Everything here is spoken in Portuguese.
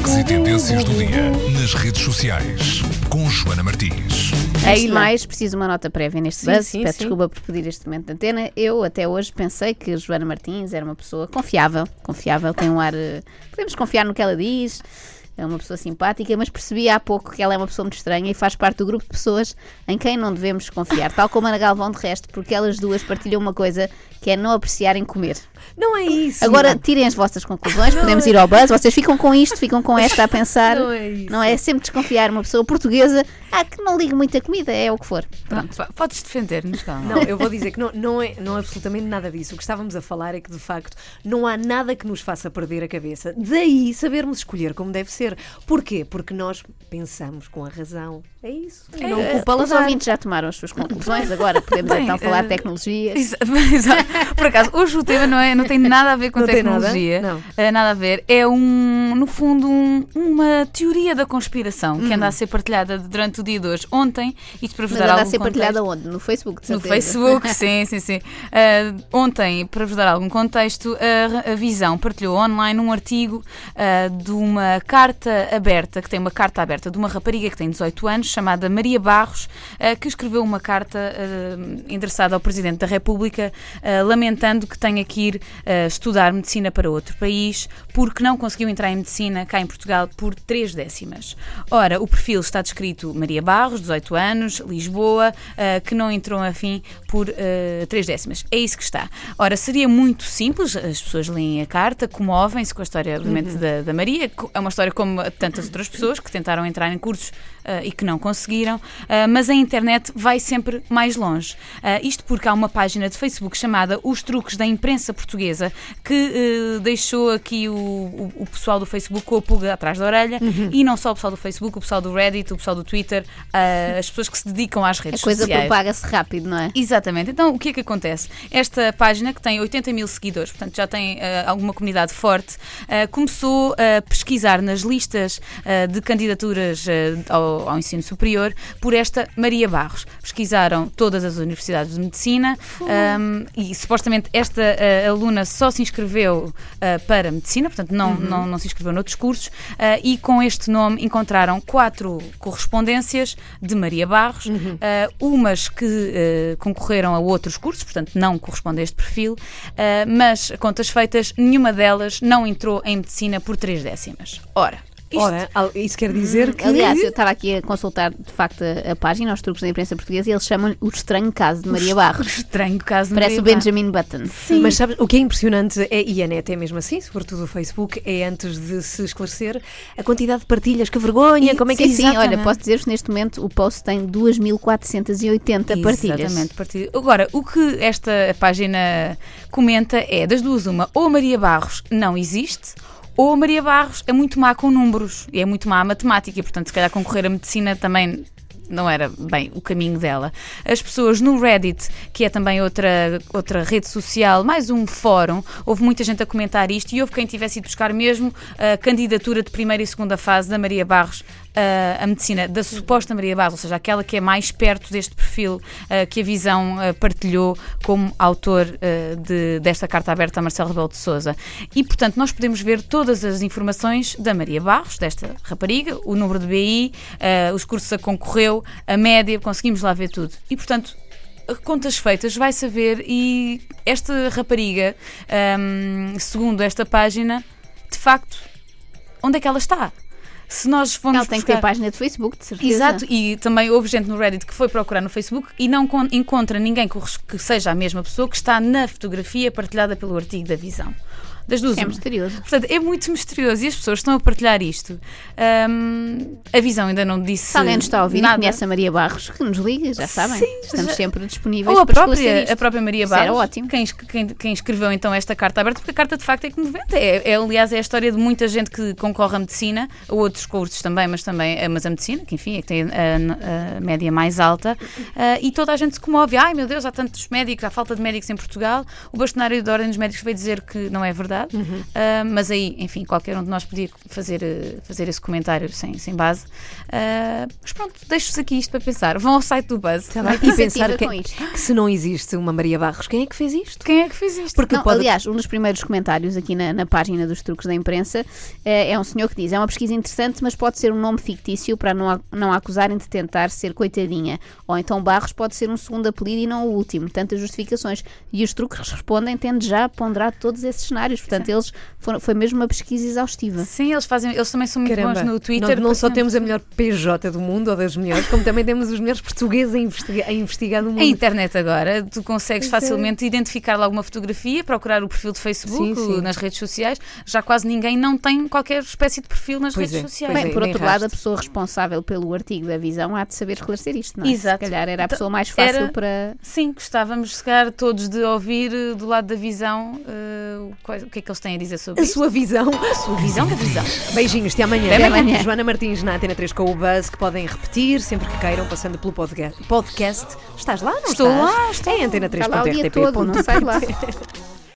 Destaques e tendências do dia nas redes sociais com Joana Martins. Antes de mais, preciso uma nota prévia neste Sim, buzz. sim, Peço sim. desculpa por pedir este momento de antena. Eu até hoje pensei que Joana Martins era uma pessoa confiável. Confiável, tem um ar. eh, Podemos confiar no que ela diz. É uma pessoa simpática, mas percebi há pouco que ela é uma pessoa muito estranha e faz parte do grupo de pessoas em quem não devemos confiar, tal como a Ana Galvão de resto, porque elas duas partilham uma coisa que é não apreciarem comer. Não é isso. Agora tirem as vossas conclusões, podemos ir ao buzz. Vocês ficam com isto, ficam com esta a pensar. Não é isso. Não é sempre desconfiar uma pessoa portuguesa. Ah, que não liga muito a comida, é o que for. Pronto. Podes defender-nos, calma. Não, eu vou dizer que não, não, é, não é absolutamente nada disso. O que estávamos a falar é que, de facto, não há nada que nos faça perder a cabeça. Daí sabermos escolher como deve ser. Porquê? Porque nós pensamos com a razão. É isso. não Eh, culpa Os ouvintes já tomaram as suas conclusões, agora podemos Bem, então falar de eh, tecnologia. Exa- Exato. Por acaso, hoje o tema não, é, não tem nada a ver com Não tem nada? tecnologia. Não. Eh, nada a ver. É um, no fundo, um- uma teoria da conspiração que anda a ser partilhada durante o dia de hoje. Ontem, isto para vos Mas dar anda a algum ser contexto. partilhada onde? No Facebook, de No. Facebook, sim, sim, sim. Ah, ontem, para vos dar algum contexto, a, a Visão partilhou online um artigo ah, de uma carta aberta, que tem uma carta aberta de uma rapariga que tem 18 anos, chamada Maria Barros, ah, que escreveu uma carta ah, endereçada ao Presidente da República, ah, lamentando que tenha que ir estudar medicina para outro país, porque não conseguiu entrar em medicina cá em Portugal por três décimas. Ora, o perfil está descrito Maria Barros, 18 anos, Lisboa, que não entrou a fim por três décimas. É isso que está. Ora, seria muito simples, as pessoas leem a carta, comovem-se com a história, obviamente, da, da Maria. É uma história como tantas outras pessoas que tentaram entrar em cursos ah, e que não conseguiram, ah, mas a internet vai sempre mais longe. Ah, isto porque há uma página de Facebook chamada Os Truques da Imprensa Portuguesa que deixou aqui o, o- o pessoal do Facebook com a pulga atrás da orelha e não só o pessoal do Facebook, o pessoal do Reddit, o pessoal do Twitter, as pessoas que se dedicam às A redes coisa sociais. propaga-se rápido, não é? Exatamente. Então, o que é que acontece? Esta página, que tem 80 mil seguidores, portanto já tem alguma comunidade forte, começou a pesquisar nas listas eh, de candidaturas eh, ao, ao ensino superior por esta Maria Barros. Pesquisaram todas as universidades de medicina um, e supostamente esta eh, aluna só se inscreveu para medicina, portanto não, não, não se inscreveu noutros cursos, e com este nome encontraram quatro correspondências de Maria Barros, eh, umas que concorreram a outros cursos, portanto não corresponde a este perfil, mas contas feitas, nenhuma delas não entrou em medicina por três décimas. Ora, isto Ora, isso quer dizer que. Aliás, eu estava aqui a consultar de facto a, a página, os truques da imprensa portuguesa, e eles chamam o estranho caso de Maria Barros. estranho caso de Parece o Maria Barros. Benjamin Button. Mas sabes, o que é impressionante é, e a net é mesmo assim, sobretudo o Facebook, é antes de se esclarecer a quantidade de partilhas, que vergonha, como é que sim, é sim, olha, posso dizer-vos neste momento o post tem 2.480 partilhas. Exatamente, partilhas. Agora, o que esta página comenta é, das duas uma, ou a Maria Barros não existe, ou a Maria Barros é muito má com números e é muito má a matemática, e portanto, se calhar concorrer a medicina também não era bem o caminho dela. As pessoas no Reddit, que é também outra, outra rede social, mais um fórum, houve muita gente a comentar isto e houve quem tivesse ido buscar mesmo a candidatura de primeira e segunda fase da Maria Barros a, a medicina, da suposta Maria Barros, ou seja, aquela que é mais perto deste perfil ah, que a Visão ah, partilhou como autor ah, de- desta carta aberta a Marcelo Rebelo de Souza. E, portanto, nós podemos ver todas as informações da Maria Barros, desta rapariga, o número de BI, os cursos a concorreu, a média, conseguimos lá ver tudo. E, portanto, contas feitas, vai saber e esta rapariga, ahm, segundo esta página, de facto, onde é que ela está? Se nós formos Ela tem que ter buscar- página de Facebook, de certeza. Exato, e também houve gente no Reddit que foi procurar no Facebook e não con- encontra ninguém que seja a mesma pessoa que está na fotografia partilhada pelo artigo da Visão. Das duas, É misterioso. Portanto, é muito misterioso e as pessoas estão a partilhar isto. Ahm, a Visão ainda não disse. Se alguém nos está a ouvir e nada. conhece a Maria Barros, que nos liga, já sabem. Sim, Estamos já- sempre disponíveis Ou a para própria, a própria Maria Isso era Barros, ótimo. Quem, quem- quem escreveu então esta carta aberta, porque a carta de facto é comovente. É, é, aliás, é a história de muita gente que concorre à medicina, a outros outros cursos também, mas também eh, mas a medicina, que enfim é que tem a, a média mais alta, uh, e toda a gente se comove. Ai meu Deus, há tantos médicos, há falta de médicos em Portugal. O bastonário da Ordem dos Médicos veio dizer que não é verdade, uh, mas aí, enfim, qualquer um de nós podia fazer, fazer esse comentário sem, sem base. mas pronto, deixo-vos aqui isto para pensar. Vão ao site do Buzz tá e pensar que, que, se não existe uma Maria Barros, quem é que fez isto? Quem é que fez isto? Porque não, pode... Aliás, um dos primeiros comentários aqui na, na página dos truques da imprensa é, é um senhor que diz: é uma pesquisa interessante, mas pode ser um nome fictício para não, não acusarem de tentar ser coitadinha. Ou então Barros pode ser um segundo apelido e não o último. Tantas justificações. E os truques respondem tendo já ponderado todos esses cenários. Portanto, eles foram, foi mesmo uma pesquisa exaustiva. Sim, eles fazem, eles também são muito Caramba. bons no Twitter. Nós não só temos a melhor PJ do mundo ou das melhores, como também temos os melhores portugueses a, investigar, a investigar no mundo. A internet agora, tu consegues é. facilmente identificar logo uma fotografia, procurar o perfil de Facebook, sim, sim. nas redes sociais. Já quase ninguém não tem qualquer espécie de perfil nas pois redes é, sociais. Bem, é, por outro lado, a pessoa responsável pelo artigo da visão há de saber esclarecer isto, não é? Exato. Se calhar era a então, pessoa mais fácil era, para. Sim, gostávamos, se calhar, todos de ouvir eh, do lado da visão uh, o que é que eles têm a dizer sobre a isto. sua visão. A sua visão da visão. Beijinhos, até amanhã. Até amanhã. Joana Martins na Antena 3 com o Buzz, que podem repetir sempre que queiram, passando pelo podcast. Estás lá? Não Estou estás? lá, estou. É antena 3.rtp. Está lá o dia todo, não sai lá.